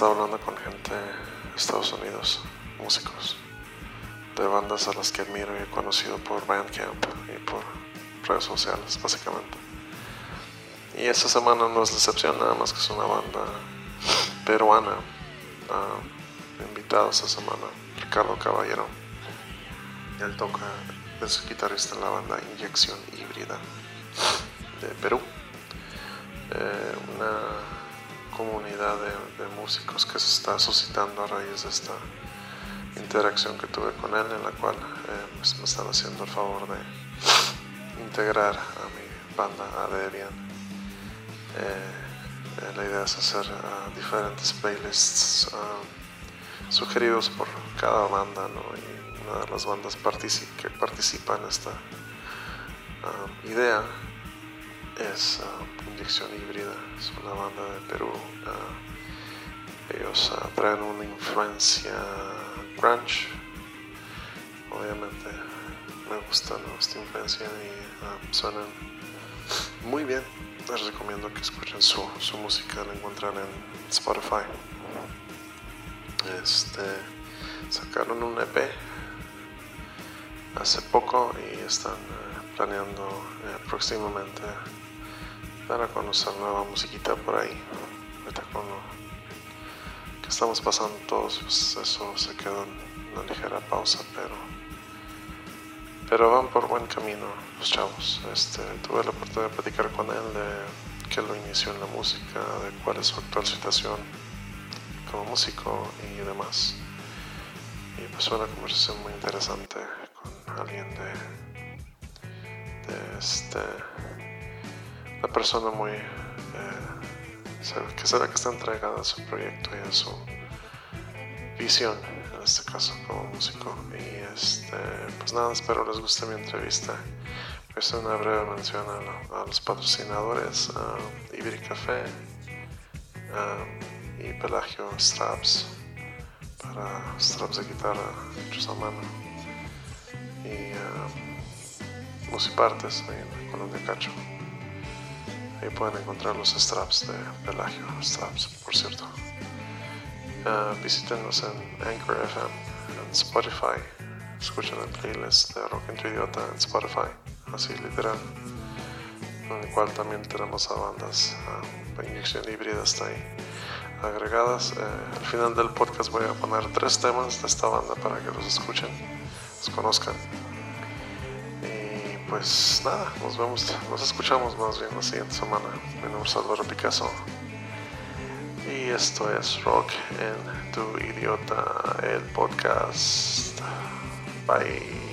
estado hablando con gente de Estados Unidos, músicos, de bandas a las que admiro y he conocido por Bandcamp y por redes sociales, básicamente. Y esta semana no es la nada más que es una banda peruana. Uh, invitado esta semana, Ricardo Caballero. Él toca, es guitarrista en la banda Inyección Híbrida de Perú. Eh, una comunidad de, músicos que se está suscitando a raíz de esta interacción que tuve con él, en la cual eh, pues me están haciendo el favor de integrar a mi banda, a Debian eh, la idea es hacer uh, diferentes playlists uh, sugeridos por cada banda, ¿no? Y una de las bandas que participa en esta uh, idea es Inyección Híbrida, es una banda de Perú. ellos traen una influencia grunge, obviamente me gusta esta influencia y suenan muy bien les recomiendo que escuchen su, su música, la encuentran en Spotify. Este, sacaron un EP hace poco y están eh, planeando eh, próximamente dar a conocer nueva musiquita por ahí. Ahorita con lo que estamos pasando todos, pues eso se quedó en una ligera pausa, pero pero van por buen camino los chavos. Este, tuve la oportunidad de platicar con él de que lo inició en la música, de cuál es su actual situación como músico y demás. Y pues fue una conversación muy interesante con alguien de, de este, una persona muy eh, que será que está entregada a su proyecto y a su visión en este caso como músico. Y este, pues nada, espero les guste mi entrevista. Pues una breve mención a, los patrocinadores, uh, Iberi Café y Pelagio Straps para straps de guitarra hechos a mano. Y uh, Musipartes ahí en la Colonia Cacho. Ahí pueden encontrar los straps de Pelagio Straps, por cierto. Uh, visítenos en Anchor FM, en Spotify. Escuchen el playlist de Rock en tu Idiota en Spotify, así literal. En el cual también tenemos a bandas, uh, inyección híbrida está ahí agregadas. Uh, al final del podcast voy a poner tres temas de esta banda para que los escuchen, los conozcan. Pues nada, nos vemos, nos escuchamos más bien la siguiente semana. Mi nombre es Álvaro Picasso y esto es Rock en tu idiota, el podcast. Bye.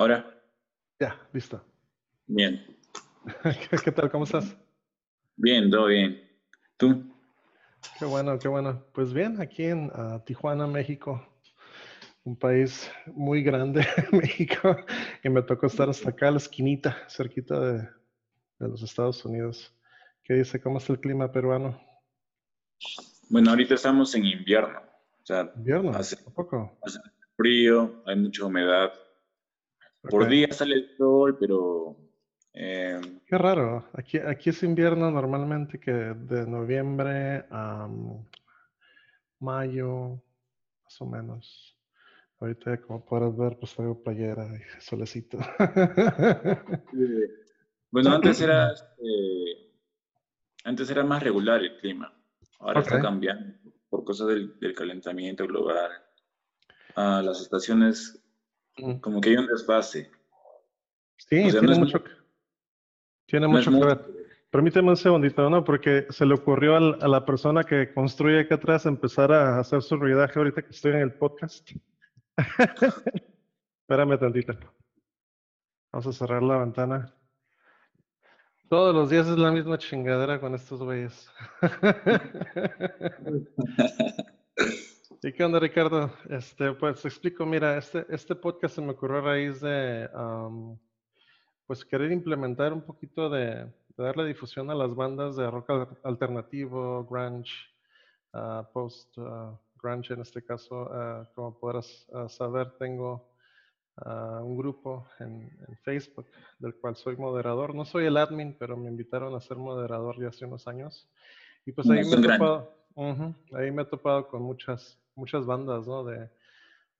¿Ahora? Ya, listo. Bien. ¿Qué, tal? ¿Cómo estás? Bien, todo bien. ¿Tú? Qué bueno, qué bueno. Pues bien, aquí en uh, Tijuana, México, un país muy grande, México, y me tocó estar hasta acá, a la esquinita, cerquita de, de los Estados Unidos. ¿Qué dice? ¿Cómo está el clima peruano? Bueno, ahorita estamos en invierno. O sea, ¿Invierno? Hace, poco? Hace frío, hay mucha humedad. Por día sale el sol, pero... Eh, Qué raro. Aquí, aquí es invierno normalmente que de noviembre a mayo, más o menos. Ahorita, como puedes ver, pues traigo playera y solecito. bueno, antes era, este, antes era más regular el clima. Ahora está cambiando por cosas del, calentamiento global. Ah, las estaciones como que hay un desfase. Sí, tiene mucho, Tiene mucho que ver. Permíteme un segundito, ¿no? Porque se le ocurrió a la persona que construye acá atrás empezar a hacer su ruidaje ahorita que estoy en el podcast. Espérame tantito. Vamos a cerrar la ventana. Todos los días es la misma chingadera con estos güeyes. ¿Y qué onda, Ricardo? Este, pues te explico, mira, este, este podcast se me ocurrió a raíz de, pues, querer implementar un poquito de, darle difusión a las bandas de rock alternativo, grunge, ah, post ah, grunge en este caso. Ah, como podrás saber, tengo un grupo en, Facebook del cual soy moderador. No soy el admin, pero me invitaron a ser moderador ya hace unos años. Y pues ahí me, he topado, ahí me he topado con muchas, muchas bandas, ¿no? De,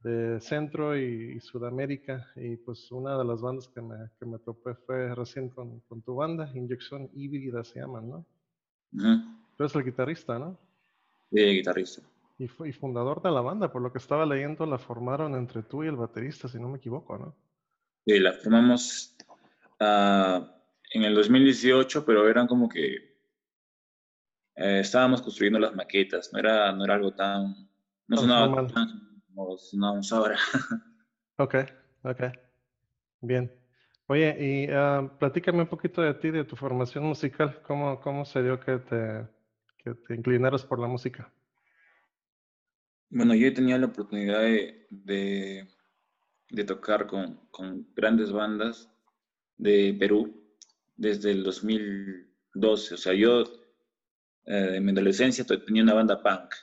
de Centro y, Sudamérica. Y pues una de las bandas que me, que me topé fue recién con, con tu banda, Inyección Híbrida se llaman, ¿no? Tú eres el guitarrista, ¿no? Sí, guitarrista. Y, y fundador de la banda, por lo que estaba leyendo, la formaron entre tú y el baterista, si no me equivoco, ¿no? Sí, la formamos ah, en el 2018, pero eran como que eh, estábamos construyendo las maquetas, no era, no era algo tan... No sonaba tan no ahora. ok, ok. Bien. Oye, y uh, platícame un poquito de ti, de tu formación musical. ¿Cómo, cómo se dio que te, que te inclinaras por la música? Bueno, yo he tenido la oportunidad de, de, tocar con, con, grandes bandas de Perú desde el 2012. O sea, yo eh, en mi adolescencia tenía una banda punk.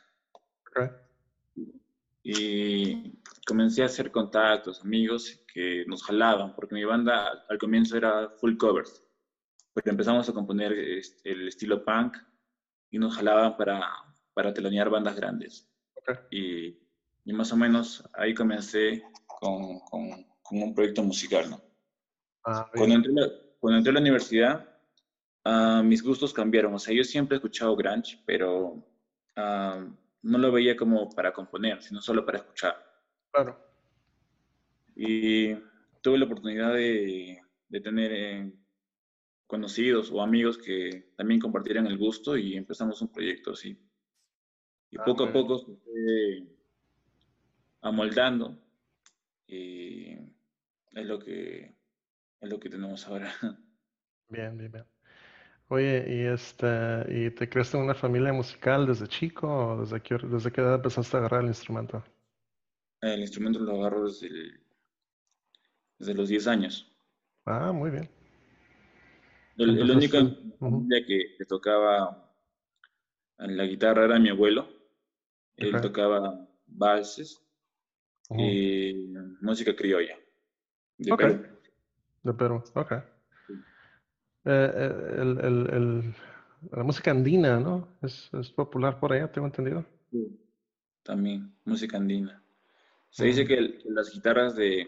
Okay y comencé a hacer contactos, amigos que nos jalaban, porque mi banda al comienzo era full covers, porque empezamos a componer este, el estilo punk y nos jalaban para, para telonear bandas grandes. Y, y, más o menos ahí comencé con, con, con un proyecto musical, ¿no? Ah, cuando, entré cuando, entré a la, universidad, uh, mis gustos cambiaron. O sea, yo siempre he escuchado grunge, pero... Uh, no lo veía como para componer, sino solo para escuchar. Claro. Y tuve la oportunidad de, tener eh, conocidos o amigos que también compartieran el gusto y empezamos un proyecto así. Y ah, poco a poco se fue amoldando y es lo que es lo que tenemos ahora. Bien, bien, bien. Oye, ¿y, este, ¿y te creaste en una familia musical desde chico o desde qué, desde qué edad empezaste a agarrar el instrumento? El instrumento lo agarro desde, desde los 10 años. Ah, muy bien. El, único que, que, tocaba la guitarra era mi abuelo. Él tocaba valses y música criolla. De Perú. De Perú, ok. Eh, eh, el, el, la música andina, ¿no? Es, es, popular por allá, tengo entendido. Sí, también, música andina. Se dice que, las guitarras de,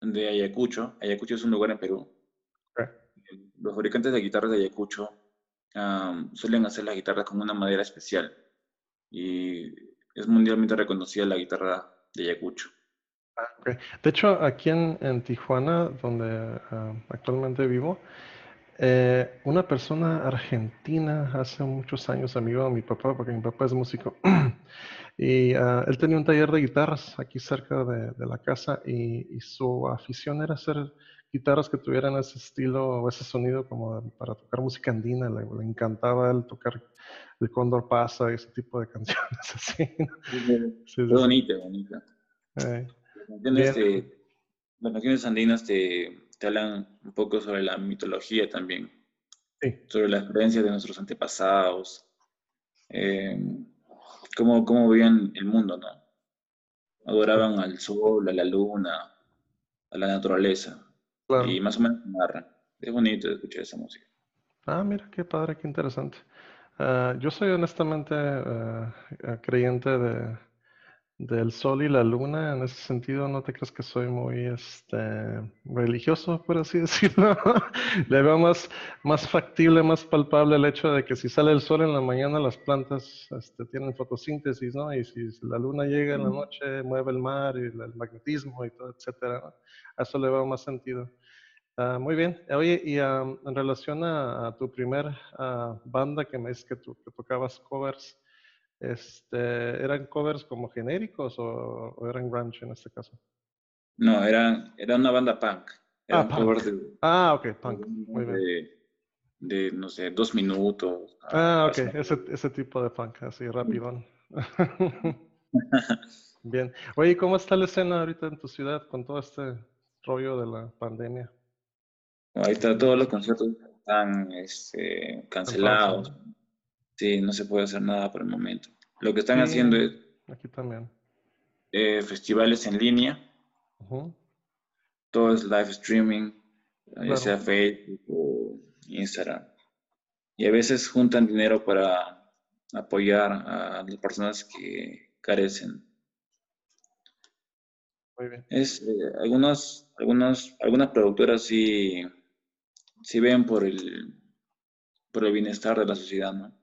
de Ayacucho, Ayacucho es un lugar en Perú, los fabricantes de guitarras de Ayacucho suelen hacer las guitarras con una madera especial y es mundialmente reconocida la guitarra de Ayacucho. De hecho, aquí en, Tijuana, donde ah, actualmente vivo, eh, una persona argentina hace muchos años, amigo de mi papá, porque mi papá es músico, y ah, él tenía un taller de guitarras aquí cerca de, la casa y, su afición era hacer guitarras que tuvieran ese estilo o ese sonido como para tocar música andina. Le, encantaba él tocar el Cóndor Pasa y ese tipo de canciones así. Sí, bonita, bonita. Eh, las canciones andinas te, te, hablan un poco sobre la mitología también, sobre las creencias de nuestros antepasados, eh, cómo, cómo veían el mundo, ¿no? Adoraban al sol, a la luna, a la naturaleza. Y más o menos narran. Es bonito escuchar esa música. Ah, mira, qué padre, qué interesante. Ah, yo soy honestamente ah, creyente de, del sol y la luna, en ese sentido no te crees que soy muy este, religioso, por así decirlo. Le veo más, más factible, más palpable el hecho de que si sale el sol en la mañana las plantas este, tienen fotosíntesis, ¿no? Y si la luna llega en la noche, mueve el mar y el magnetismo y todo, etcétera. A eso le veo más sentido. Ah, muy bien. Oye, y en relación a, tu primer ah, banda que me dices que, tú, que tocabas covers, este, ¿eran covers como genéricos o, eran grunge en este caso? No, era, era una banda punk. ah, De, ah, ok, punk. Muy bien. De, no sé, dos minutos. Ah, ok, ese, ese tipo de punk, así rápido. bien. Oye, ¿cómo está la escena ahorita en tu ciudad con todo este rollo de la pandemia? Ahí está, todos los conciertos están este, cancelados. Sí, no se puede hacer nada por el momento. Lo que están haciendo es... Aquí también. Eh, festivales en línea. Todo es live streaming, ya sea Facebook o Instagram. Y a veces juntan dinero para apoyar a las personas que carecen. Muy bien. Es, eh, algunas, algunas, algunas productoras sí si ven por el, por el bienestar de la sociedad, ¿no?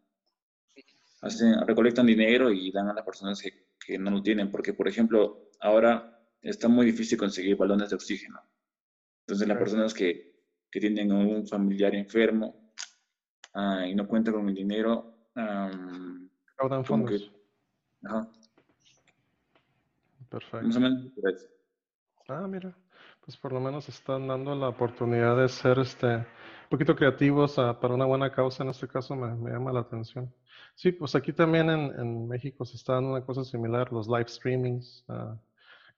Hacen, recolectan dinero y dan a las personas que, que, no lo tienen, porque, por ejemplo, ahora está muy difícil conseguir balones de oxígeno. Entonces, las personas que, que tienen un familiar enfermo ah, y no cuentan con el dinero, um, fondos. ajá. Perfecto. Más o menos. Ah, mira pues por lo menos están dando la oportunidad de ser este, un poquito creativos ah, para una buena causa, en este caso me, llama la atención. Sí, pues aquí también en, México se está dando una cosa similar, los live streamings. Ah,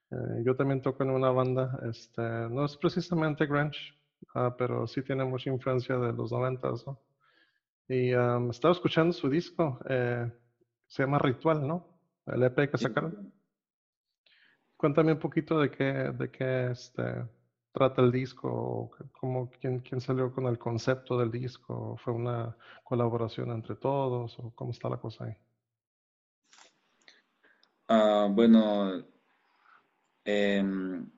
eh, yo también toco en una banda, este, no es precisamente grunge, ah, pero sí tiene mucha influencia de los noventas, ¿no? Y estaba escuchando su disco, eh, se llama Ritual, ¿no? El EP que sacaron. Cuéntame un poquito de qué, de qué este, trata el disco, cómo, quién, quién salió con el concepto del disco, fue una colaboración entre todos o cómo está la cosa ahí. Ah, bueno, em,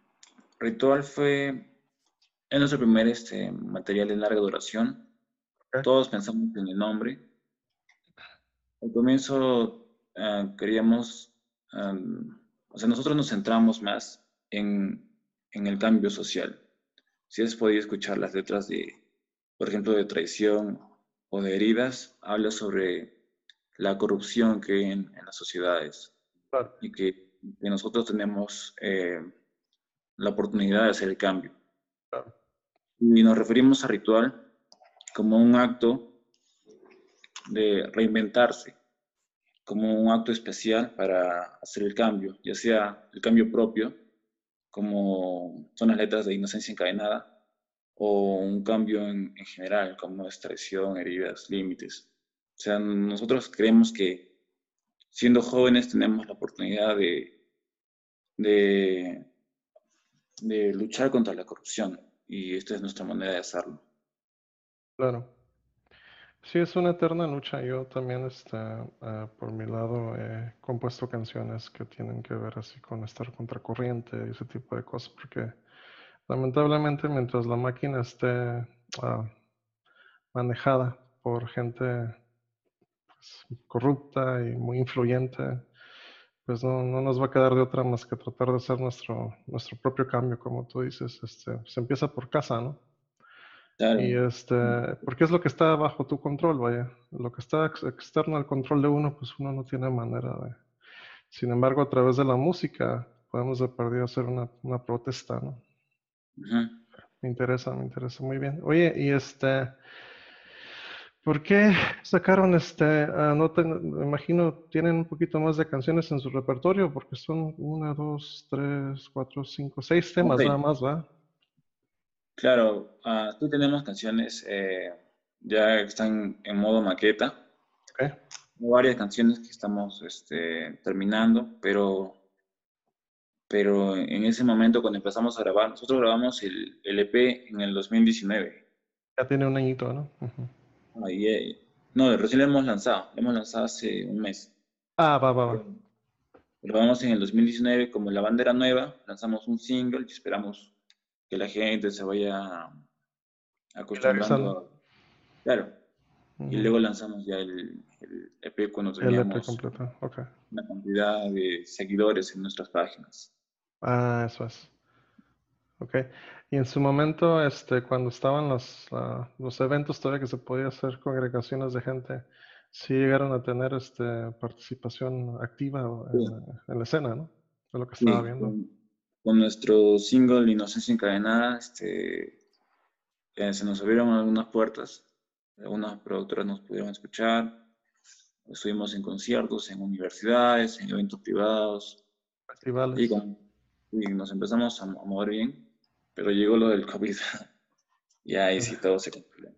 Ritual fue en nuestro primer este, material de larga duración. Todos pensamos en el nombre. Al comienzo ah, queríamos o sea, nosotros nos centramos más en, en el cambio social. Si has podido escuchar las letras de, por ejemplo, de traición o de heridas, habla sobre la corrupción que hay en, las sociedades y que, nosotros tenemos eh, la oportunidad de hacer el cambio. Y nos referimos a ritual como un acto de reinventarse, como un acto especial para hacer el cambio, ya sea el cambio propio, como son las letras de inocencia encadenada, o un cambio en, general, como es traición, heridas, límites. O sea, nosotros creemos que siendo jóvenes tenemos la oportunidad de, de, de luchar contra la corrupción y esta es nuestra manera de hacerlo. Claro. Sí, es una eterna lucha. Yo también, este, eh, por mi lado, he compuesto canciones que tienen que ver así con estar contracorriente y ese tipo de cosas, porque lamentablemente mientras la máquina esté ah, manejada por gente pues, corrupta y muy influyente, pues no, no, nos va a quedar de otra más que tratar de hacer nuestro, nuestro propio cambio, como tú dices. Este, se empieza por casa, ¿no? Y este, porque es lo que está bajo tu control, vaya. Lo que está externo al control de uno, pues uno no tiene manera de. Sin embargo, a través de la música podemos de perdido hacer una, una protesta, ¿no? Me interesa, me interesa muy bien. Oye, y este, ¿por qué sacaron este? Uh, no me imagino tienen un poquito más de canciones en su repertorio, porque son una, dos, tres, cuatro, cinco, seis temas nada más, ¿va? Claro, uh, tenemos canciones eh, ya que están en modo maqueta. Okay. Varias canciones que estamos este, terminando, pero, pero en ese momento cuando empezamos a grabar, nosotros grabamos el, el EP en el 2019. Ya tiene un añito, ¿no? Ahí, no, recién lo hemos lanzado, lo hemos lanzado hace un mes. Ah, va, va, va. Lo grabamos en el 2019 como la bandera nueva, lanzamos un single y esperamos que la gente se vaya acostumbrando. Claro. Y luego lanzamos ya el, EP cuando teníamos una cantidad de seguidores en nuestras páginas. Ah, eso es. Ok. Y en su momento, este, cuando estaban los, los eventos todavía que se podía hacer congregaciones de gente, sí llegaron a tener este, participación activa en, la escena, ¿no? De lo que estaba viendo. Con, nuestro single Inocencia Encadenada, este, eh, se nos abrieron algunas puertas, algunas productoras nos pudieron escuchar, estuvimos en conciertos, en universidades, en eventos privados. Festivales. Y, nos empezamos a, mover bien, pero llegó lo del COVID y ahí sí todo se complicó.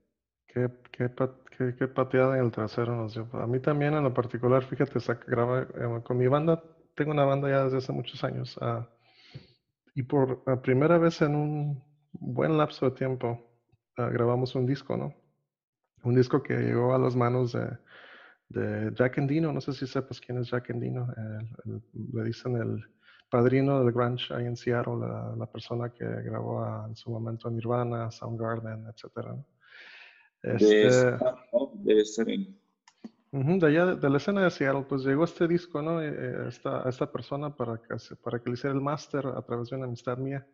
Qué, qué, qué, pateada en el trasero nos dio. A mí también en lo particular, fíjate, graba, eh, con mi banda, tengo una banda ya desde hace muchos años, uh, y por la primera vez en un buen lapso de tiempo uh, grabamos un disco, ¿no? Un disco que llegó a las manos de, de Jack Endino, no sé si sepas quién es Jack Endino, le dicen el padrino del grunge ahí en Seattle, la, la persona que grabó en su momento Nirvana, Soundgarden, etcétera. ¿no? Este, de, de allá, de, la escena de Seattle, pues llegó este disco, ¿no? Eh, esta, esta persona para que, para que le hiciera el máster a través de una amistad mía.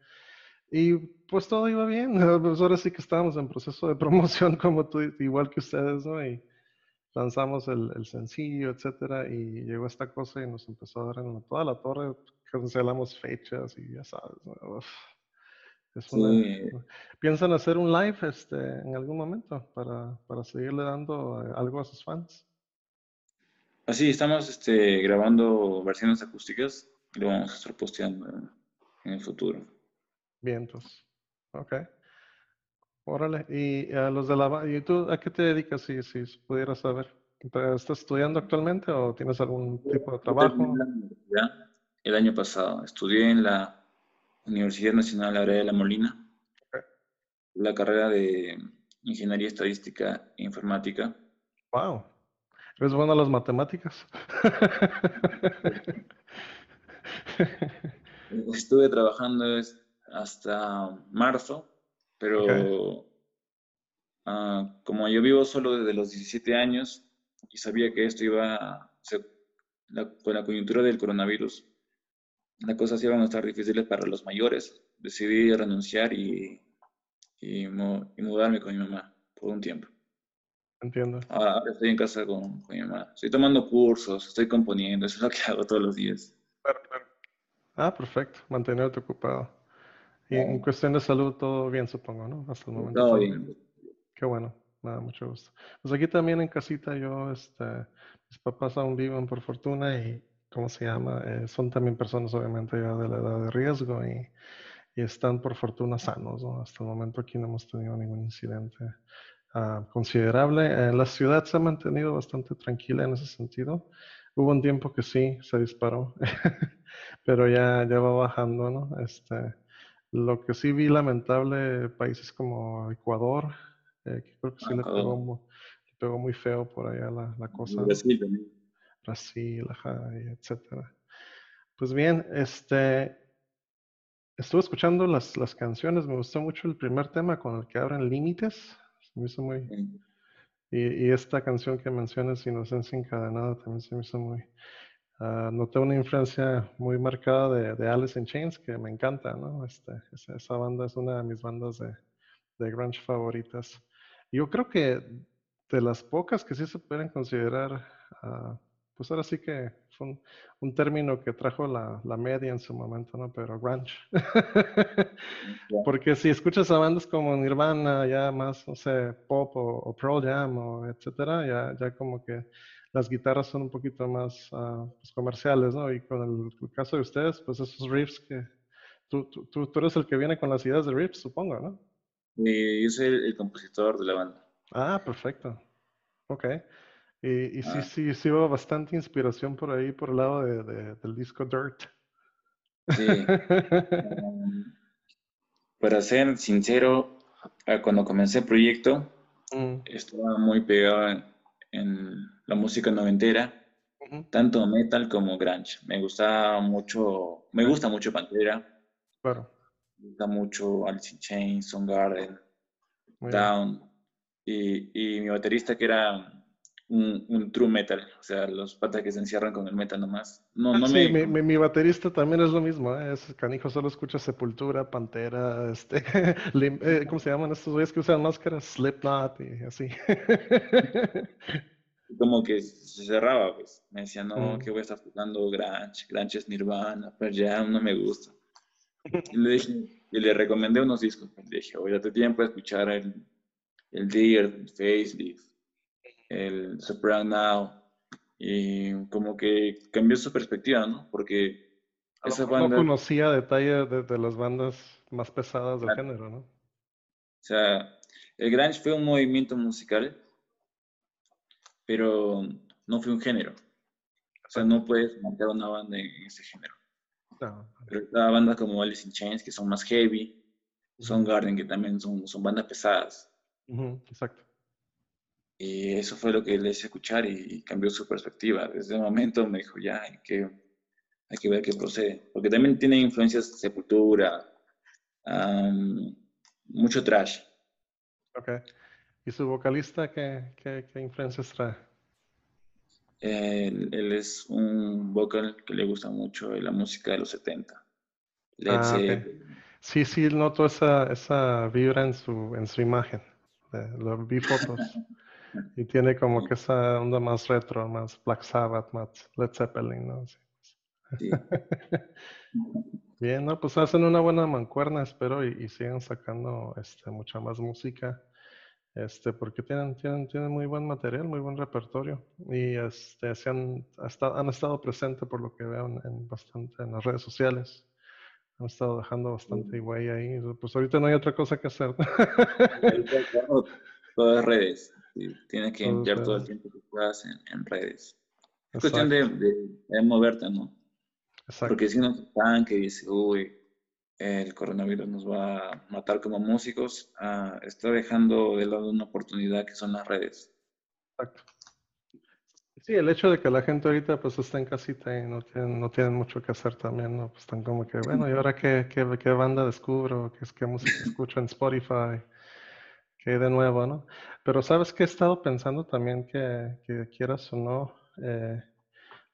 Y pues todo iba bien. Pues ahora sí que estábamos en proceso de promoción, como tú, igual que ustedes, ¿no? Y lanzamos el, el sencillo, etcétera, y llegó esta cosa y nos empezó a dar en toda la torre. Cancelamos fechas y ya sabes. ¿no? ¿Piensan hacer un live este, en algún momento para, para seguirle dando eh, algo a sus fans? Así, ah, estamos este, grabando versiones acústicas y lo vamos a estar posteando en el futuro. Vientos. Ok. Órale. ¿Y a los de la ¿Y tú a qué te dedicas si, si pudieras saber? ¿Estás estudiando actualmente o tienes algún tipo de trabajo? El año pasado estudié en la Universidad Nacional Aurea de la Molina, la carrera de Ingeniería Estadística e Informática. Wow. ¿Eres bueno a las matemáticas? Estuve trabajando hasta marzo, pero ah, como yo vivo solo desde los 17 años y sabía que esto iba con la coyuntura del coronavirus, las cosas iban a estar difíciles para los mayores. Decidí renunciar y, y, mudarme con mi mamá por un tiempo. Entiendo. Ahora estoy en casa con, con, mi mamá. Estoy tomando cursos, estoy componiendo, eso es lo que hago todos los días. Ah, perfecto, mantenerte ocupado. Y en cuestión de salud, todo bien, supongo, ¿no? Hasta el momento. Todo bien. Qué bueno, nada, mucho gusto. Pues aquí también en casita, yo, este, mis papás aún viven por fortuna y ¿cómo se llama? Eh, son también personas obviamente ya de la edad de riesgo y, y están por fortuna sanos. ¿no? Hasta el momento aquí no hemos tenido ningún incidente uh, considerable. Eh, la ciudad se ha mantenido bastante tranquila en ese sentido. Hubo un tiempo que sí, se disparó, pero ya, ya va bajando, ¿no? Este, lo que sí vi lamentable, países como Ecuador, eh, que creo que sí le pegó, le pegó, muy, feo por allá la, la cosa. Brasil Brasil, etcétera. Pues bien, este, estuve escuchando las, las canciones, me gustó mucho el primer tema con el que abren límites, me hizo muy... Y, y, esta canción que mencionas, Inocencia Encadenada, también se me hizo muy... Uh, noté una influencia muy marcada de, de, Alice in Chains que me encanta, ¿no? Este, esa, esa, banda es una de mis bandas de, de grunge favoritas. Yo creo que de las pocas que sí se pueden considerar uh, pues ahora sí que fue un, término que trajo la, la, media en su momento, ¿no? Pero grunge. Porque si escuchas a bandas como Nirvana, ya más, no sé, pop o, o Pearl Jam, o etcétera, ya, ya como que las guitarras son un poquito más uh, pues comerciales, ¿no? Y con el, caso de ustedes, pues esos riffs que... Tú, tú, tú, eres el que viene con las ideas de riffs, supongo, ¿no? Y yo soy el compositor de la banda. Ah, perfecto. Ok. Y, sí, ah. sí, sí hubo bastante inspiración por ahí, por el lado de, del disco Dirt. Sí. Para ser sincero, cuando comencé el proyecto, mm. estaba muy pegado en, la música noventera, tanto metal como grunge. Me gustaba mucho, me gusta mucho Pantera. Claro. Me gusta mucho Alice in Chains, Soundgarden, Down. Y, y mi baterista que era un, true metal, o sea, los patas que se encierran con el metal nomás. No, ah, no sí, mi, mi, baterista también es lo mismo, ¿eh? es canijo, solo escucha Sepultura, Pantera, este, eh, ¿cómo se llaman estos güeyes que usan máscaras? Slipknot y así. Como que se cerraba, pues. Me decía, no, mm. que voy a estar jugando Grunge, Grunge es Nirvana, pero ya no me gusta. Y le dije, y le recomendé unos discos. Le dije, oye, te tiempo a escuchar el, el Deer, el Facelift, el Soprano Now, y como que cambió su perspectiva, ¿no? Porque esa banda... No conocía detalle de, las bandas más pesadas del género, ¿no? O sea, el grunge fue un movimiento musical, pero no fue un género. O sea, no puedes montar una banda en ese género. Pero cada bandas como Alice in Chains, que son más heavy, son Garden, que también son, son bandas pesadas. Exacto. Y eso fue lo que le hice escuchar y, cambió su perspectiva. Desde ese momento me dijo, ya, hay que, hay que ver qué procede. Porque también tiene influencias de Sepultura, mucho trash. Ok. ¿Y su vocalista qué, qué, qué influencias trae? Él, es un vocal que le gusta mucho la música de los 70. Ah, sí, sí, noto esa, esa vibra en su, en su imagen. Lo vi fotos. Y tiene como que esa onda más retro, más Black Sabbath, más Led Zeppelin, ¿no? Bien, ¿no? Pues hacen una buena mancuerna, espero, y, y sigan sacando este, mucha más música, este, porque tienen, tienen, tienen muy buen material, muy buen repertorio, y este, se han, han estado presentes, por lo que veo, en, bastante en las redes sociales. Han estado dejando bastante güey ahí. Pues ahorita no hay otra cosa que hacer. Todas redes. Tienes que enviar todo el tiempo que puedas en, redes. Es cuestión de, de, moverte, ¿no? Exacto. Porque si no están que dice, uy, el coronavirus nos va a matar como músicos, ah, está dejando de lado una oportunidad que son las redes. Exacto. Sí, el hecho de que la gente ahorita pues está en casita y no tienen, no tienen mucho que hacer también, ¿no? Pues están como que, bueno, ¿y ahora qué, qué, qué banda descubro? ¿Qué, qué música escucho en Spotify? ¿Qué de nuevo, no? Pero sabes que he estado pensando también que, quieras o no, eh,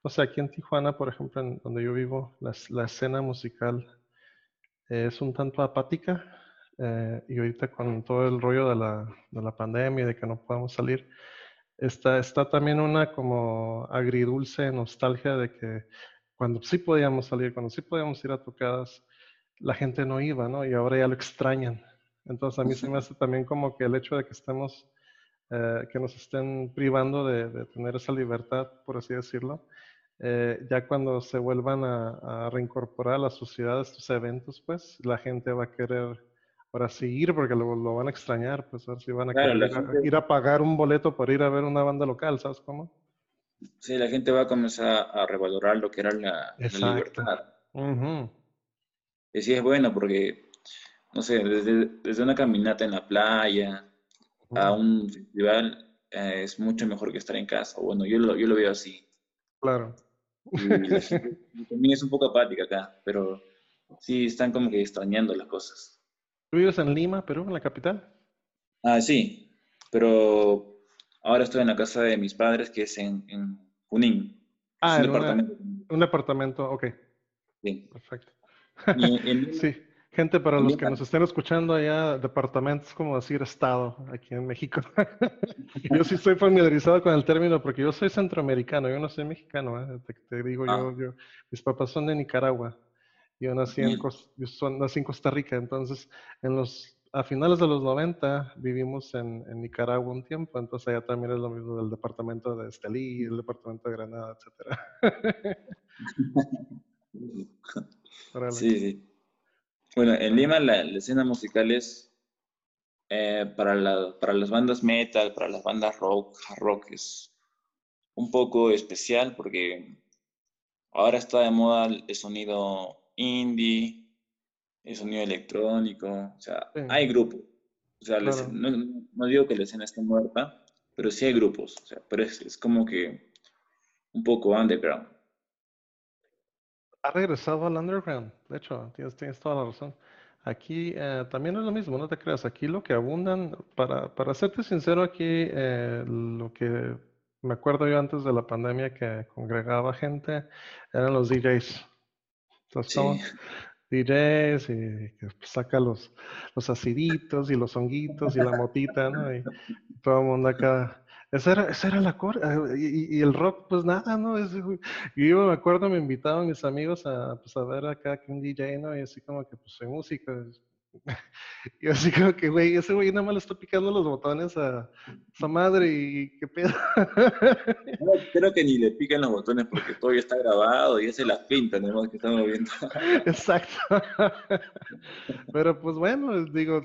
o sea, aquí en Tijuana, por ejemplo, en donde yo vivo, la, escena musical es un tanto apática eh, y ahorita con todo el rollo de la, de la pandemia, de que no podemos salir, está, está también una como agridulce nostalgia de que cuando sí podíamos salir, cuando sí podíamos ir a tocadas, la gente no iba, ¿no? Y ahora ya lo extrañan. Entonces a mí se me hace también como que el hecho de que estemos, eh, que nos estén privando de, tener esa libertad, por así decirlo, eh, ya cuando se vuelvan a, reincorporar a la sociedad estos eventos, pues la gente va a querer ahora sí ir porque lo, lo van a extrañar, pues ahora sí van a querer ir, a, pagar un boleto para ir a ver una banda local, ¿sabes cómo? Sí, la gente va a comenzar a revalorar lo que era la, libertad. Y sí es bueno porque no sé, desde, una caminata en la playa a un festival eh, es mucho mejor que estar en casa. Bueno, yo lo, yo lo veo así. Claro. también es un poco apática acá, pero sí están como que extrañando las cosas. ¿Tú vives en Lima, Perú, en la capital? Ah, sí, pero ahora estoy en la casa de mis padres, que es en, en Junín. Ah, un departamento. un departamento, ok. Sí. Perfecto. sí. Gente, para los que nos estén escuchando allá, departamentos como decir estado aquí en México. yo sí estoy familiarizado con el término porque yo soy centroamericano, yo no soy mexicano, ¿eh? te, digo ah. yo, mis papás son de Nicaragua, yo nací en, nací en Costa Rica, entonces en los, a finales de los 90 vivimos en, en, Nicaragua un tiempo, entonces allá también es lo mismo del departamento de Estelí, el departamento de Granada, etc. sí, sí. Bueno, en Lima la, escena musical es eh, para, las bandas metal, para las bandas rock, hard rock, es un poco especial porque ahora está de moda el sonido indie, el sonido electrónico, o sea, hay grupos. O sea, no, digo que la escena esté muerta, pero sí hay grupos, o sea, pero es, es como que un poco underground ha regresado al underground. De hecho, tienes, tienes toda la razón. Aquí eh, también es lo mismo, no te creas. Aquí lo que abundan, para, para serte sincero, aquí eh, lo que me acuerdo yo antes de la pandemia que congregaba gente, eran los DJs. Entonces, DJs y que saca los, los aciditos y los honguitos y la motita, ¿no? Y todo el mundo acá. Esa era, esa era la cor eh, y, y, el rock, pues nada, ¿no? Es, yo me acuerdo, me invitaban mis amigos a, pues, a ver acá que un DJ, ¿no? Y así como que, pues, en música, Y así como que, güey, ese güey nada más le está picando los botones a esa madre y qué pedo. No, creo que ni le pican los botones porque todo ya está grabado y esa es la finta, ¿no? Que estamos viendo. Exacto. Pero pues bueno, digo,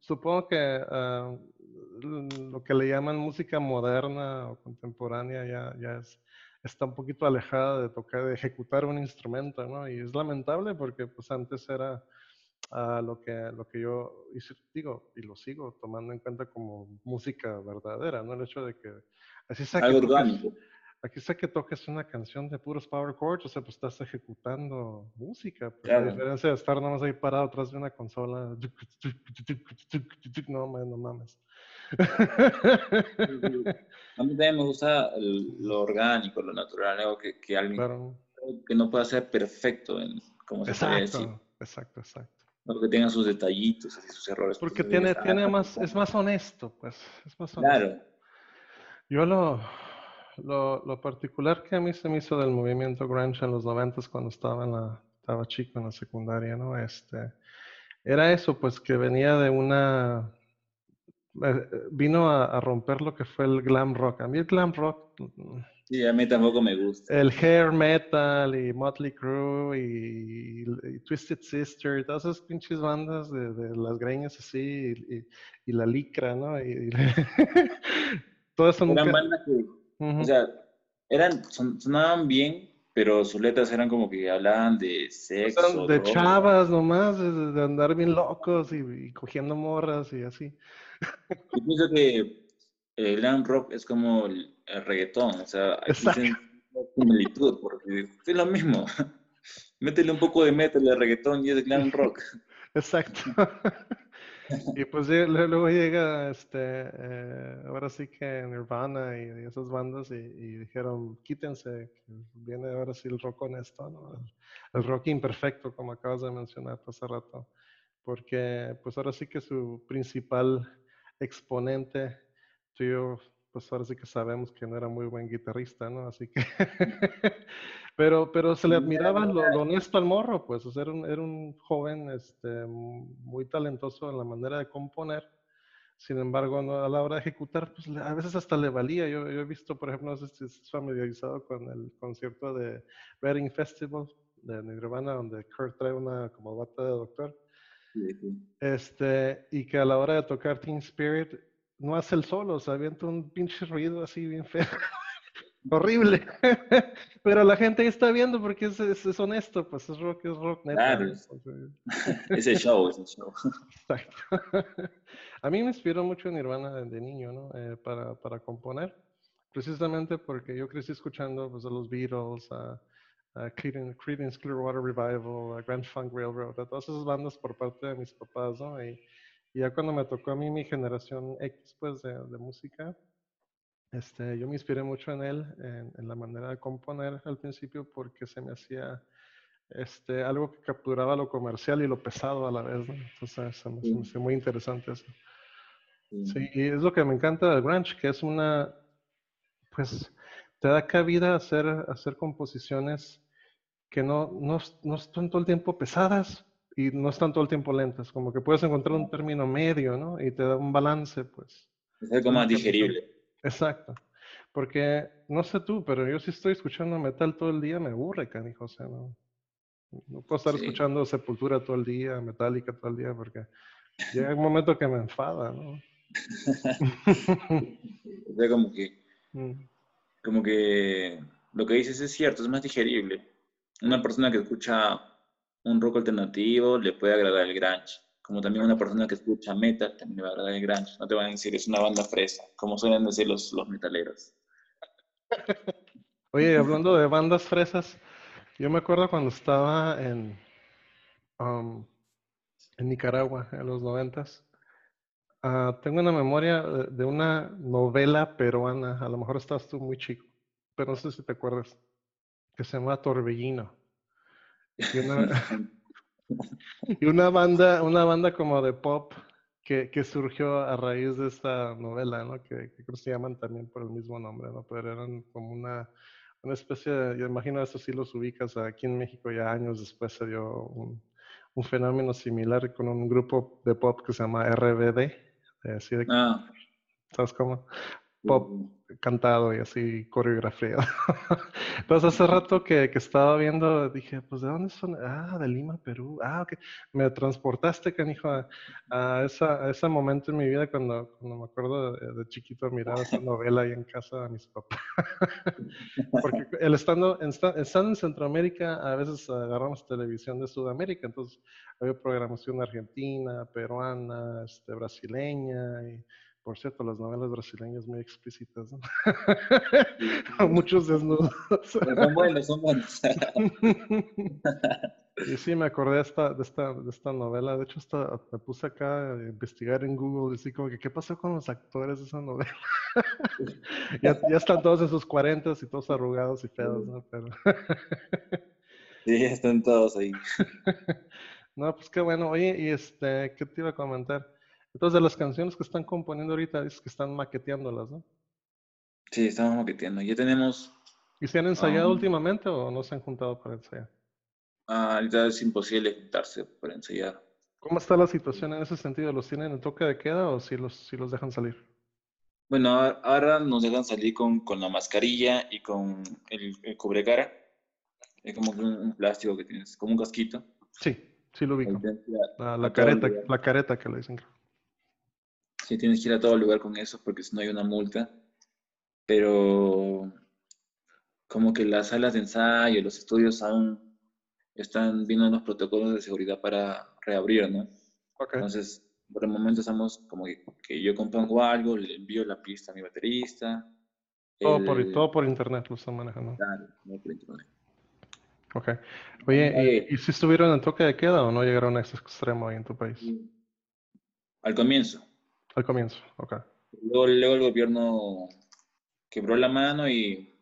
supongo que uh, lo que le llaman música moderna o contemporánea ya, ya es, está un poquito alejada de tocar, de ejecutar un instrumento, ¿no? Y es lamentable porque pues antes era a lo que, lo que yo digo y lo sigo tomando en cuenta como música verdadera, ¿no? El hecho de que así sea toques, aquí sea que toques una canción de puros power chords, o sea, pues estás ejecutando música, pues, a diferencia de estar nomás ahí parado atrás de una consola, no, no mames. A mí también me gusta lo orgánico, lo natural, algo que, que alguien que no pueda ser perfecto en, como se exacto, decir. Exacto, exacto que tengan sus detallitos, así sus errores. Porque tiene, tiene más, es más honesto, pues. Es más honesto. Claro. Yo lo, lo, lo, particular que a mí se me hizo del movimiento grunge en los noventas cuando estaba en la, estaba chico en la secundaria, ¿no? Este, era eso, pues que venía de una, eh, vino a, a romper lo que fue el glam rock. A mí el glam rock Sí, a mí tampoco me gusta. El hair metal y Motley Crue y, Twisted Sister, todas esas pinches bandas de, de las greñas así y, la licra, ¿no? Y, todas son eran bandas que, o sea, eran, sonaban bien, pero sus letras eran como que hablaban de sexo. de chavas nomás, de, andar bien locos y, cogiendo morras y así. Yo pienso que el glam rock es como el, reggaetón, o sea, hay similitud, porque es lo mismo. Métele un poco de metal al reggaetón y es glam rock. Exacto. y pues luego llega, este, eh, ahora sí que Nirvana y, esas bandas y, dijeron, quítense, viene ahora sí el rock honesto, ¿no? el, rock imperfecto, como acabas de mencionar hace rato, porque pues ahora sí que su principal exponente yo, pues ahora sí que sabemos que no era muy buen guitarrista, ¿no? Así que, pero, pero se le admiraba lo, honesto al morro, pues, o sea, era un, era un joven, este, muy talentoso en la manera de componer. Sin embargo, a la hora de ejecutar, pues a veces hasta le valía. Yo, yo he visto, por ejemplo, no sé si es familiarizado con el concierto de Reading Festival de Nirvana, donde Kurt trae una como bata de doctor. Este, y que a la hora de tocar Teen Spirit, no hace el solo, se avienta un pinche ruido así bien feo. Horrible. Pero la gente ahí está viendo porque es, es, honesto, pues es rock, es rock. Neta, claro. ese show, ese show. Exacto. A mí me inspiró mucho Nirvana de, niño, ¿no? Eh, para, para, componer. Precisamente porque yo crecí escuchando pues, a los Beatles, a, a Creedence, Clearwater Revival, a Grand Funk Railroad, a todas esas bandas por parte de mis papás, ¿no? Y, y ya cuando me tocó a mí mi generación X, pues, de, de música, este, yo me inspiré mucho en él, en, en, la manera de componer al principio, porque se me hacía este, algo que capturaba lo comercial y lo pesado a la vez, ¿no? Entonces, se me, me hace muy interesante eso. Sí. y es lo que me encanta del grunge, que es una, pues, te da cabida hacer, hacer composiciones que no, no, no están todo el tiempo pesadas, y no están todo el tiempo lentas, como que puedes encontrar un término medio, ¿no? Y te da un balance, pues. Es algo más digerible. Exacto. Porque, no sé tú, pero yo si estoy escuchando metal todo el día, me aburre, canijo, o sea, no, no puedo estar escuchando Sepultura todo el día, Metallica todo el día, porque llega un momento que me enfada, ¿no? o sea, como que, mm. como que lo que dices es cierto, es más digerible. Una persona que escucha un rock alternativo le puede agradar el grunge. Como también una persona que escucha metal también le va a agradar el grunge. No te van a decir es una banda fresa, como suelen decir los, los metaleros. Oye, hablando de bandas fresas, yo me acuerdo cuando estaba en, um, en Nicaragua en los noventas. Ah, tengo una memoria de una novela peruana, a lo mejor estás tú muy chico, pero no sé si te acuerdas, que se llama Torbellino. Y una, y una banda, una banda como de pop que, que, surgió a raíz de esta novela, ¿no? Que, que, creo que se llaman también por el mismo nombre, ¿no? Pero eran como una, una especie de, yo imagino eso sí los ubicas, aquí en México ya años después se dio un, un fenómeno similar con un grupo de pop que se llama RBD, así de, ah. ¿sabes cómo? Pop cantado y así coreografiado. pues hace rato que, que, estaba viendo, dije, pues ¿de dónde son? Ah, de Lima, Perú. Ah, ok. Me transportaste, canijo, a, a, esa, a ese momento en mi vida cuando, cuando me acuerdo de, chiquito mirar esa novela ahí en casa de mis papás. Porque el estando, estando en Centroamérica, a veces agarramos televisión de Sudamérica, entonces había programación argentina, peruana, este, brasileña y por cierto, las novelas brasileñas muy explícitas, ¿no? Muchos desnudos. son buenos, son buenos. y sí, me acordé de esta, de esta, de esta novela. De hecho, hasta me puse acá a investigar en Google y así como que, ¿qué pasó con los actores de esa novela? ya, ya, están todos en sus cuarentas y todos arrugados y feos, ¿no? Pero... sí, están todos ahí. no, pues qué bueno. Oye, y este, ¿qué te iba a comentar? Entonces, de las canciones que están componiendo ahorita, dices que están maqueteándolas, ¿no? Sí, estamos maqueteando. Ya tenemos... ¿Y se han ensayado últimamente o no se han juntado para ensayar? Ah, ahorita es imposible juntarse para ensayar. ¿Cómo está la situación en ese sentido? ¿Los tienen en toque de queda o si los, si los dejan salir? Bueno, ahora nos dejan salir con, con la mascarilla y con el, el cubrecara. Es como un, plástico que tienes, como un casquito. Sí, sí lo ubico. La, la careta, la careta que le dicen. Sí, tienes que ir a todo lugar con eso porque si no hay una multa. Pero como que las salas de ensayo, los estudios aún están viendo los protocolos de seguridad para reabrir, ¿no? Entonces, por el momento estamos como que, yo compongo algo, le envío la pista a mi baterista. Todo, por, todo por internet lo están manejando. Claro, no por internet. Ok. Oye, ¿y, ¿y, si estuvieron en toque de queda o no llegaron a ese extremo ahí en tu país? Al comienzo. Al comienzo, ok. Luego, el gobierno quebró la mano y,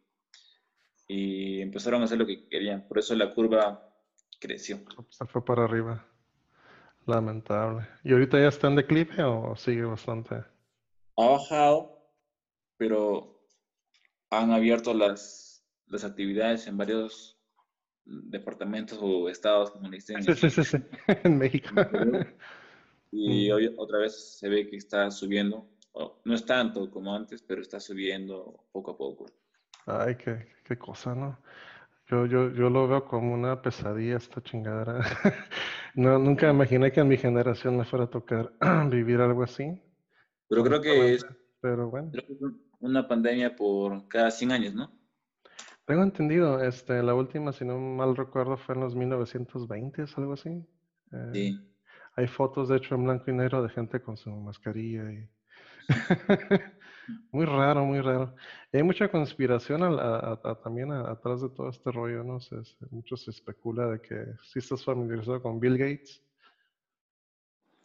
y empezaron a hacer lo que querían. Por eso la curva creció. Se fue para arriba. Lamentable. ¿Y ahorita ya está en declive o sigue bastante? Ha bajado, pero han abierto las, las actividades en varios departamentos o estados, como dicen. Sí, sí, sí, sí. en México. Y hoy otra vez se ve que está subiendo. No es tanto como antes, pero está subiendo poco a poco. Ay, qué, qué cosa, ¿no? Yo, yo, yo lo veo como una pesadilla esta chingadera. no, nunca imaginé que en mi generación me fuera a tocar vivir algo así. Pero creo que es, pero bueno. una pandemia por cada 100 años, ¿no? Tengo entendido, este, la última, si no mal recuerdo, fue en los 1920, algo así. Eh, sí. Hay fotos, de hecho, en blanco y negro de gente con su mascarilla y... muy raro, muy raro. hay mucha conspiración también atrás de todo este rollo, ¿no? Se, mucho se especula de que si estás familiarizado con Bill Gates,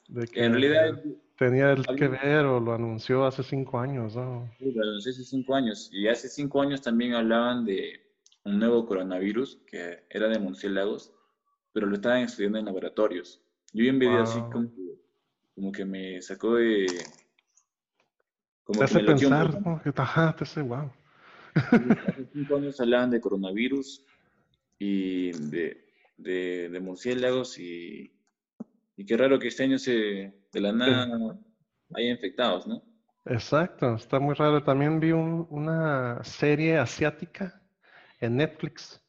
de que en realidad tenía el que ver o lo anunció hace cinco años, ¿no? Sí, lo anunció hace cinco años. Y hace cinco años también hablaban de un nuevo coronavirus que era de murciélagos, pero lo estaban estudiando en laboratorios. Yo vi un video así como que, como que, me sacó de... Como te hace pensar, ¿no? Ajá, te hace wow. Hace cinco años hablaban de coronavirus y de, de, de murciélagos y, y, qué raro que este año se, de la nada haya infectados, ¿no? Exacto, está muy raro. También vi un, una serie asiática en Netflix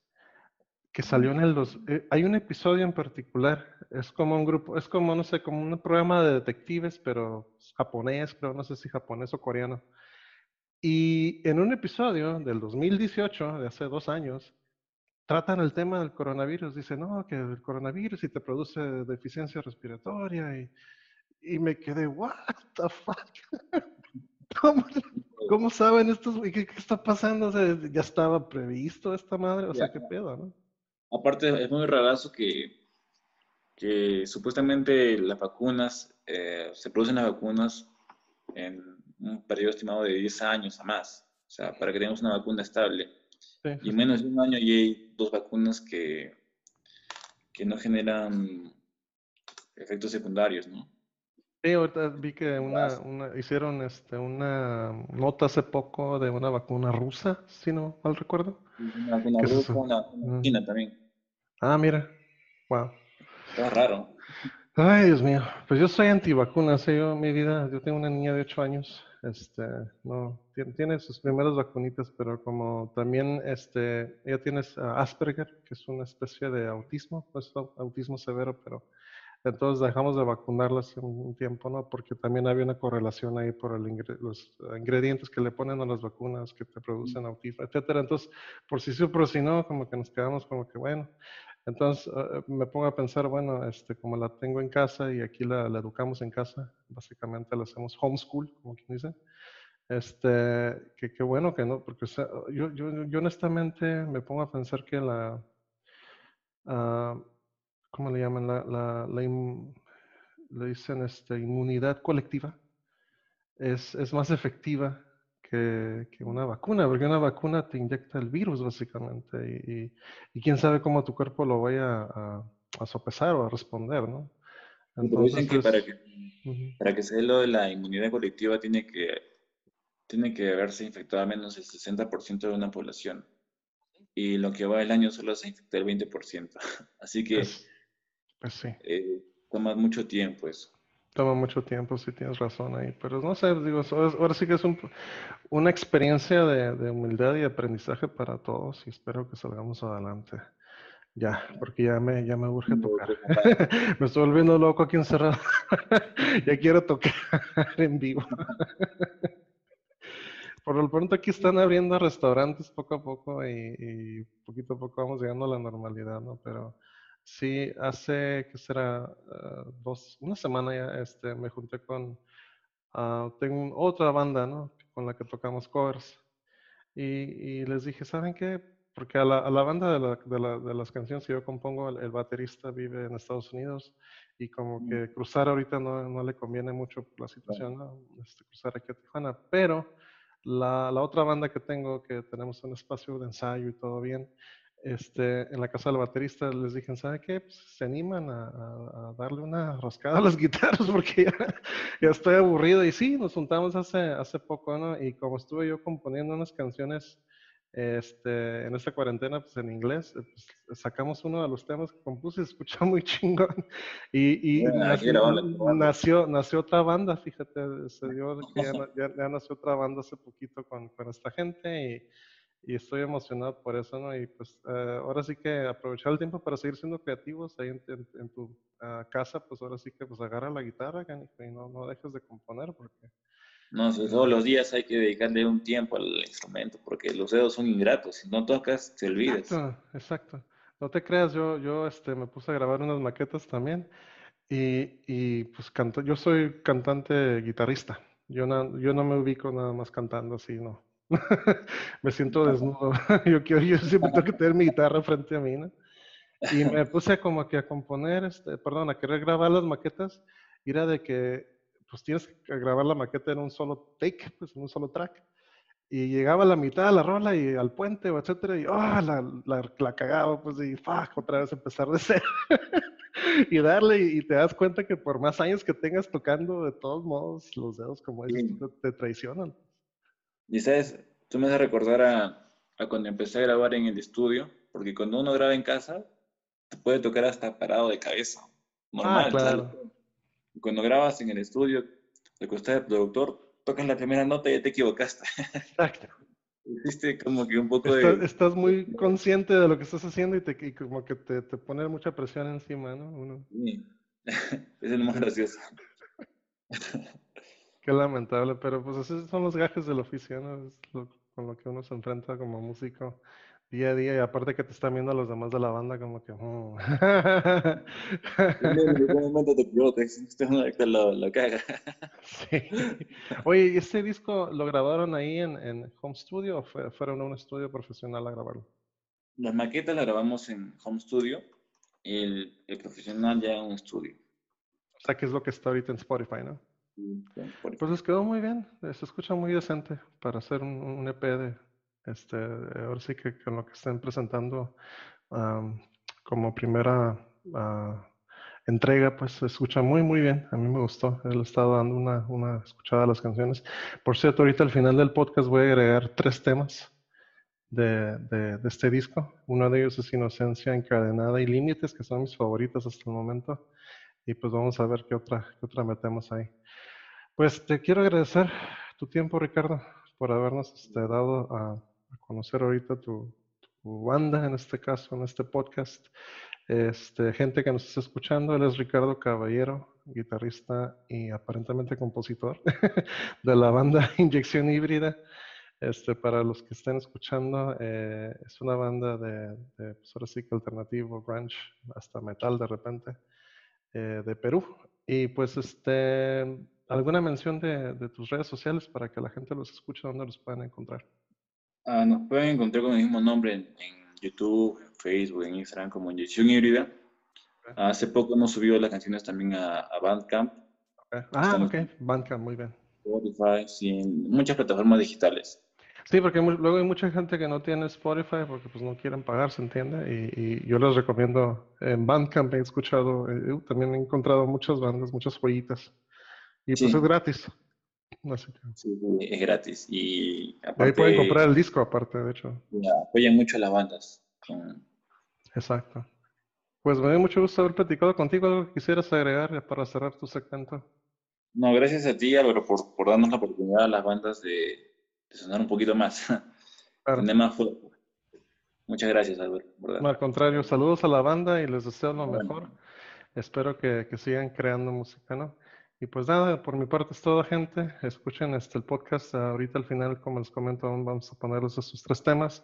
que salió en el dos, eh, hay un episodio en particular, es como un grupo, es como, no sé, como un programa de detectives, pero japonés, creo, no sé si japonés o coreano. Y en un episodio del 2018, de hace dos años, tratan el tema del coronavirus. Dicen, no, que el coronavirus y te produce deficiencia respiratoria. Y, y me quedé, what the fuck? ¿Cómo, ¿Cómo, saben estos? ¿Qué, ¿Qué, está pasando? O sea, ¿Ya estaba previsto esta madre? O sea, ¿qué pedo, no? Aparte, es muy rarazo que, que supuestamente las vacunas, eh, se producen las vacunas en un periodo estimado de 10 años a más, o sea, para que tengamos una vacuna estable. Y en menos de un año ya hay dos vacunas que, que no generan efectos secundarios, ¿no? Sí, ahorita vi que una, una, hicieron este, una nota hace poco de una vacuna rusa, si no mal recuerdo. Una vacuna rusa, una, una china también. Ah, mira. Wow. Está raro. Ay, Dios mío. Pues yo soy antivacunas. ¿eh? Yo, mi vida, yo tengo una niña de 8 años. Este, no, tiene, sus primeras vacunitas, pero como también, este, ella tiene Asperger, que es una especie de autismo, pues autismo severo, pero entonces dejamos de vacunarlas un tiempo, ¿no? Porque también había una correlación ahí por el los ingredientes que le ponen a las vacunas que te producen autismo, etcétera. Entonces, por si sí o por si no, como que nos quedamos como que, bueno, entonces eh, me pongo a pensar, bueno, este, como la tengo en casa y aquí la, educamos en casa, básicamente la hacemos homeschool, como quien dice. Este, que, qué bueno que no, porque yo, yo, yo, honestamente me pongo a pensar que la, uh, ¿cómo le llaman? La, la, la le dicen este, inmunidad colectiva es, es más efectiva que, una vacuna, porque una vacuna te inyecta el virus básicamente y, quién sabe cómo tu cuerpo lo vaya a, a sopesar o a responder, ¿no? Entonces, dicen que para que, para que se dé lo de la inmunidad colectiva tiene que, tiene que haberse infectado al menos el 60% de una población. Y lo que va del año solo se infecta el 20%. Así que pues, pues sí. Eh, toma mucho tiempo eso. Toma mucho tiempo, sí tienes razón ahí, pero no sé, digo, ahora sí que es una experiencia de, humildad y aprendizaje para todos y espero que salgamos adelante. Ya, porque ya me, ya me urge tocar. me estoy volviendo loco aquí encerrado. ya quiero tocar en vivo. Por lo pronto aquí están abriendo restaurantes poco a poco y, y poquito a poco vamos llegando a la normalidad, ¿no? Pero Sí, hace, ¿qué será? Ah, dos, una semana ya este, me junté con, uh, tengo otra banda, ¿no? Con la que tocamos covers. Y, les dije, ¿saben qué? Porque a la, a la banda de, la, de, la, de, las canciones que yo compongo, el, baterista vive en Estados Unidos y como mm. que cruzar ahorita no, no le conviene mucho la situación, ¿no? Este, cruzar aquí a Tijuana. Pero la, la otra banda que tengo, que tenemos un espacio de ensayo y todo bien, este, en la casa del baterista les dije, ¿sabe qué? Pues, se animan a, darle una rascada a las guitarras porque ya, estoy aburrido. Y sí, nos juntamos hace, hace poco, ¿no? Y como estuve yo componiendo unas canciones este, en esta cuarentena, pues en inglés, pues, sacamos uno de los temas que compuse y escuchó muy chingón. Y, nació, nació, otra banda, fíjate, se dio que ya, nació otra banda hace poquito con, con esta gente y y estoy emocionado por eso, ¿no? Y pues eh, ahora sí que aprovechar el tiempo para seguir siendo creativos ahí en, tu ah, casa, pues ahora sí que pues agarra la guitarra, y no, no dejes de componer porque... No, todos los días hay que dedicarle un tiempo al instrumento porque los dedos son ingratos, si no tocas te olvidas. Exacto, exacto. No te creas, yo, yo este, me puse a grabar unas maquetas también y, y pues canto, yo soy cantante guitarrista, yo, no, yo no me ubico nada más cantando así, no me siento desnudo. yo quiero, yo siempre tengo que tener mi guitarra frente a mí, ¿no? Y me puse como que a componer, este, perdón, a querer grabar las maquetas. Y era de que, pues tienes que grabar la maqueta en un solo take, pues en un solo track. Y llegaba a la mitad de la rola y al puente, o etcétera, y oh, la, la, la cagaba, pues, y fuck, otra vez empezar de cero. y darle, y te das cuenta que por más años que tengas tocando, de todos modos, los dedos, como dices, te, te traicionan. Y sabes, tú me a recordar a, cuando empecé a grabar en el estudio, porque cuando uno graba en casa, te puede tocar hasta parado de cabeza. Normal, ah, claro. Cuando grabas en el estudio, le cuesta al productor, tocas la primera nota y ya te equivocaste. Exacto. Hiciste como que un poco de... Estás muy consciente de lo que estás haciendo y, te, como que te, te pone mucha presión encima, ¿no? Uno. Sí. es el más gracioso. Qué lamentable, pero pues esos son los gajes del oficio, ¿no? Es lo, con lo que uno se enfrenta como músico día a día y aparte que te están viendo los demás de la banda como que... Oh. sí. Oye, ¿y este disco lo grabaron ahí en, en Home Studio o fue, fueron a un estudio profesional a grabarlo? Las maquetas las grabamos en Home Studio y el, el profesional ya en un estudio. O sea, que es lo que está ahorita en Spotify, ¿no? Pues les quedó muy bien, se escucha muy decente para hacer un, EP de, este, ahora sí que con lo que estén presentando como primera ah, entrega, pues se escucha muy, muy bien. A mí me gustó. Él estado dando una, una escuchada a las canciones. Por cierto, ahorita al final del podcast voy a agregar tres temas de, de, de, este disco. Uno de ellos es Inocencia Encadenada y Límites, que son mis favoritos hasta el momento. Y pues vamos a ver qué otra, qué otra metemos ahí. Pues te quiero agradecer tu tiempo, Ricardo, por habernos este, dado a, a, conocer ahorita tu, tu, banda, en este caso, en este podcast. Este, gente que nos está escuchando, él es Ricardo Caballero, guitarrista y aparentemente compositor de la banda Inyección Híbrida. Este, para los que estén escuchando, eh, es una banda de, de pues ahora sí que alternativo, grunge, hasta metal de repente, eh, de Perú. Y pues, este, ¿alguna mención de, de, tus redes sociales para que la gente los escuche? ¿Dónde los pueden encontrar? Ah, nos pueden encontrar con el mismo nombre en, en YouTube, en Facebook, en Instagram como Inyección Híbrida. Hace poco hemos subido las canciones también a, a Bandcamp. Ah, ok, Bandcamp, muy bien. Spotify, sí, en muchas plataformas digitales. Sí, porque luego hay mucha gente que no tiene Spotify porque pues no quieren pagar, ¿se entiende? Y, yo les recomiendo, en Bandcamp he escuchado, eh, también he encontrado muchas bandas, muchas joyitas. Y pues es gratis. Sí, es gratis. Y ahí pueden comprar el disco aparte, de hecho. apoyan mucho a las bandas. Exacto. Pues me dio mucho gusto haber platicado contigo. ¿Algo que quisieras agregar para cerrar tu segmento? No, gracias a ti, Álvaro, por, por darnos la oportunidad a las bandas de, sonar un poquito más. más Muchas gracias, Álvaro. al contrario, saludos a la banda y les deseo lo mejor. Espero que, que, sigan creando música, ¿no? Y pues nada, por mi parte es todo, gente. Escuchen este, el podcast. Ahorita al final, como les comento, vamos a ponerles esos tres temas.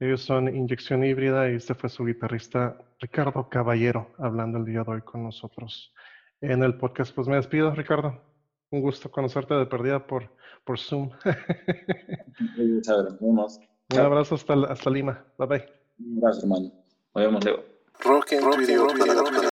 Ellos son Inyección Híbrida y este fue su guitarrista Ricardo Caballero hablando el día de hoy con nosotros en el podcast. Pues me despido, Ricardo. Un gusto conocerte de perdida por, por Zoom. Un abrazo hasta, hasta Lima. Bye bye. Un abrazo, hermano. Nos vemos luego. Rock and